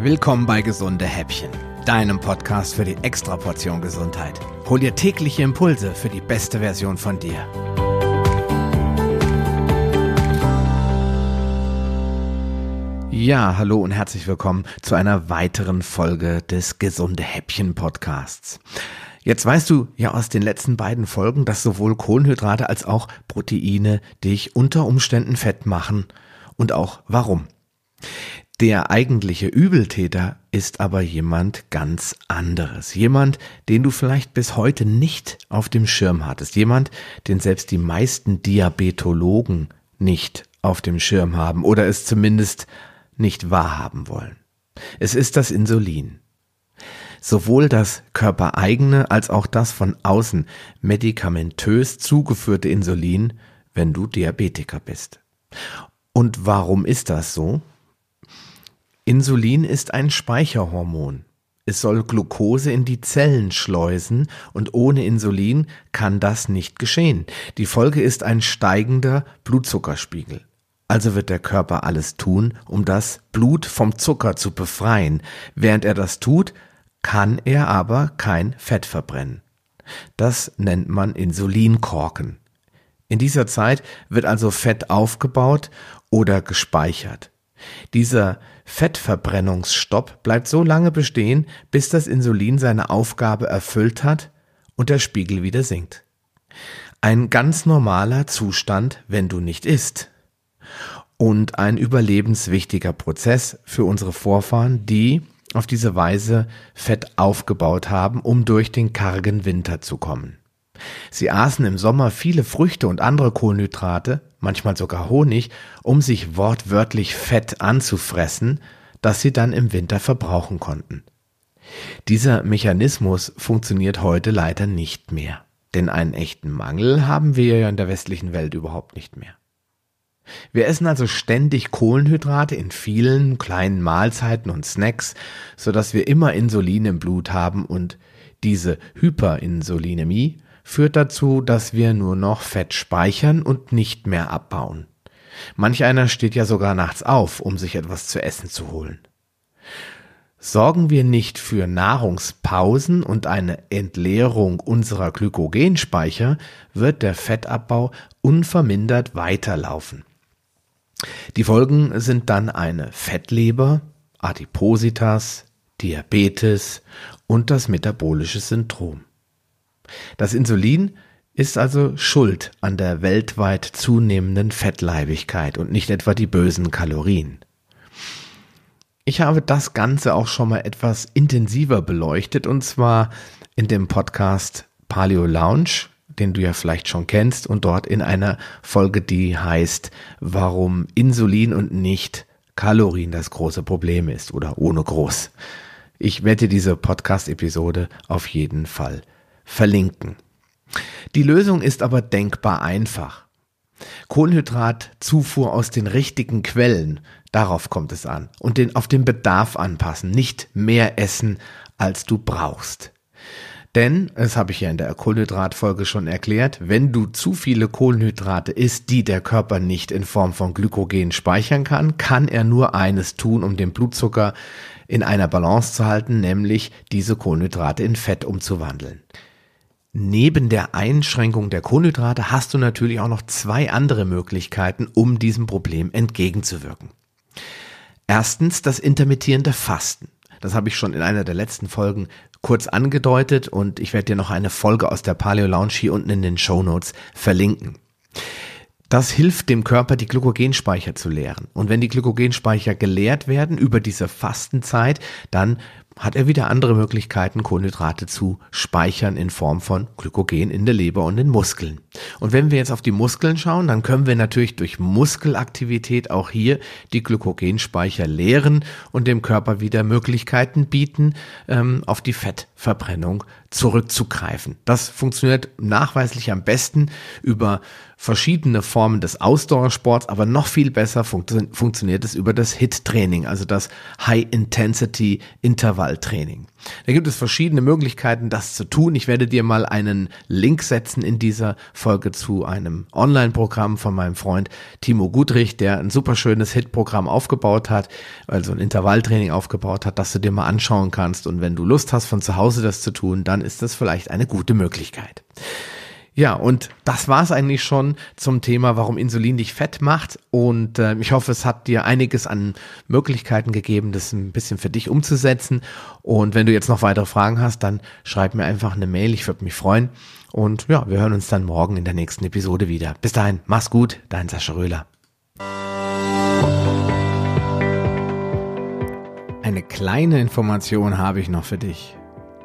Willkommen bei Gesunde Häppchen, deinem Podcast für die Extraportion Gesundheit. Hol dir tägliche Impulse für die beste Version von dir. Ja, hallo und herzlich willkommen zu einer weiteren Folge des Gesunde Häppchen Podcasts. Jetzt weißt du ja aus den letzten beiden Folgen, dass sowohl Kohlenhydrate als auch Proteine dich unter Umständen fett machen und auch warum. Der eigentliche Übeltäter ist aber jemand ganz anderes. Jemand, den du vielleicht bis heute nicht auf dem Schirm hattest. Jemand, den selbst die meisten Diabetologen nicht auf dem Schirm haben oder es zumindest nicht wahrhaben wollen. Es ist das Insulin. Sowohl das körpereigene als auch das von außen medikamentös zugeführte Insulin, wenn du Diabetiker bist. Und warum ist das so? Insulin ist ein Speicherhormon. Es soll Glucose in die Zellen schleusen und ohne Insulin kann das nicht geschehen. Die Folge ist ein steigender Blutzuckerspiegel. Also wird der Körper alles tun, um das Blut vom Zucker zu befreien. Während er das tut, kann er aber kein Fett verbrennen. Das nennt man Insulinkorken. In dieser Zeit wird also Fett aufgebaut oder gespeichert. Dieser Fettverbrennungsstopp bleibt so lange bestehen, bis das Insulin seine Aufgabe erfüllt hat und der Spiegel wieder sinkt. Ein ganz normaler Zustand, wenn du nicht isst. Und ein überlebenswichtiger Prozess für unsere Vorfahren, die auf diese Weise Fett aufgebaut haben, um durch den kargen Winter zu kommen. Sie aßen im Sommer viele Früchte und andere Kohlenhydrate, manchmal sogar Honig, um sich wortwörtlich Fett anzufressen, das sie dann im Winter verbrauchen konnten. Dieser Mechanismus funktioniert heute leider nicht mehr, denn einen echten Mangel haben wir ja in der westlichen Welt überhaupt nicht mehr. Wir essen also ständig Kohlenhydrate in vielen kleinen Mahlzeiten und Snacks, so dass wir immer Insulin im Blut haben und diese Hyperinsulinämie führt dazu, dass wir nur noch Fett speichern und nicht mehr abbauen. Manch einer steht ja sogar nachts auf, um sich etwas zu essen zu holen. Sorgen wir nicht für Nahrungspausen und eine Entleerung unserer Glykogenspeicher, wird der Fettabbau unvermindert weiterlaufen. Die Folgen sind dann eine Fettleber, Adipositas, Diabetes und das metabolische Syndrom. Das Insulin ist also schuld an der weltweit zunehmenden Fettleibigkeit und nicht etwa die bösen Kalorien. Ich habe das Ganze auch schon mal etwas intensiver beleuchtet und zwar in dem Podcast Paleo Lounge, den du ja vielleicht schon kennst und dort in einer Folge, die heißt, warum Insulin und nicht Kalorien das große Problem ist oder ohne groß. Ich werde diese Podcast-Episode auf jeden Fall verlinken. Die Lösung ist aber denkbar einfach. Kohlenhydratzufuhr aus den richtigen Quellen, darauf kommt es an. Und den auf den Bedarf anpassen, nicht mehr essen, als du brauchst. Denn, das habe ich ja in der Kohlenhydratfolge schon erklärt, wenn du zu viele Kohlenhydrate isst, die der Körper nicht in Form von Glykogen speichern kann, kann er nur eines tun, um den Blutzucker in einer Balance zu halten, nämlich diese Kohlenhydrate in Fett umzuwandeln. Neben der Einschränkung der Kohlenhydrate hast du natürlich auch noch zwei andere Möglichkeiten, um diesem Problem entgegenzuwirken. Erstens das intermittierende Fasten. Das habe ich schon in einer der letzten Folgen kurz angedeutet und ich werde dir noch eine Folge aus der Paleo Lounge hier unten in den Show Notes verlinken. Das hilft dem Körper, die Glykogenspeicher zu leeren. Und wenn die Glykogenspeicher geleert werden über diese Fastenzeit, dann hat er wieder andere Möglichkeiten, Kohlenhydrate zu speichern in Form von Glykogen in der Leber und den Muskeln. Und wenn wir jetzt auf die Muskeln schauen, dann können wir natürlich durch Muskelaktivität auch hier die Glykogenspeicher leeren und dem Körper wieder Möglichkeiten bieten, ähm, auf die Fettverbrennung zurückzugreifen. Das funktioniert nachweislich am besten über verschiedene Formen des Ausdauersports, aber noch viel besser funktio funktioniert es über das HIT-Training, also das High-Intensity-Intervall Intervalltraining. Da gibt es verschiedene Möglichkeiten, das zu tun. Ich werde dir mal einen Link setzen in dieser Folge zu einem Online-Programm von meinem Freund Timo Gudrich, der ein super schönes Hit-Programm aufgebaut hat, also ein Intervalltraining aufgebaut hat, das du dir mal anschauen kannst. Und wenn du Lust hast, von zu Hause das zu tun, dann ist das vielleicht eine gute Möglichkeit. Ja, und das war's eigentlich schon zum Thema, warum Insulin dich fett macht. Und äh, ich hoffe, es hat dir einiges an Möglichkeiten gegeben, das ein bisschen für dich umzusetzen. Und wenn du jetzt noch weitere Fragen hast, dann schreib mir einfach eine Mail. Ich würde mich freuen. Und ja, wir hören uns dann morgen in der nächsten Episode wieder. Bis dahin, mach's gut, dein Sascha Röhler. Eine kleine Information habe ich noch für dich.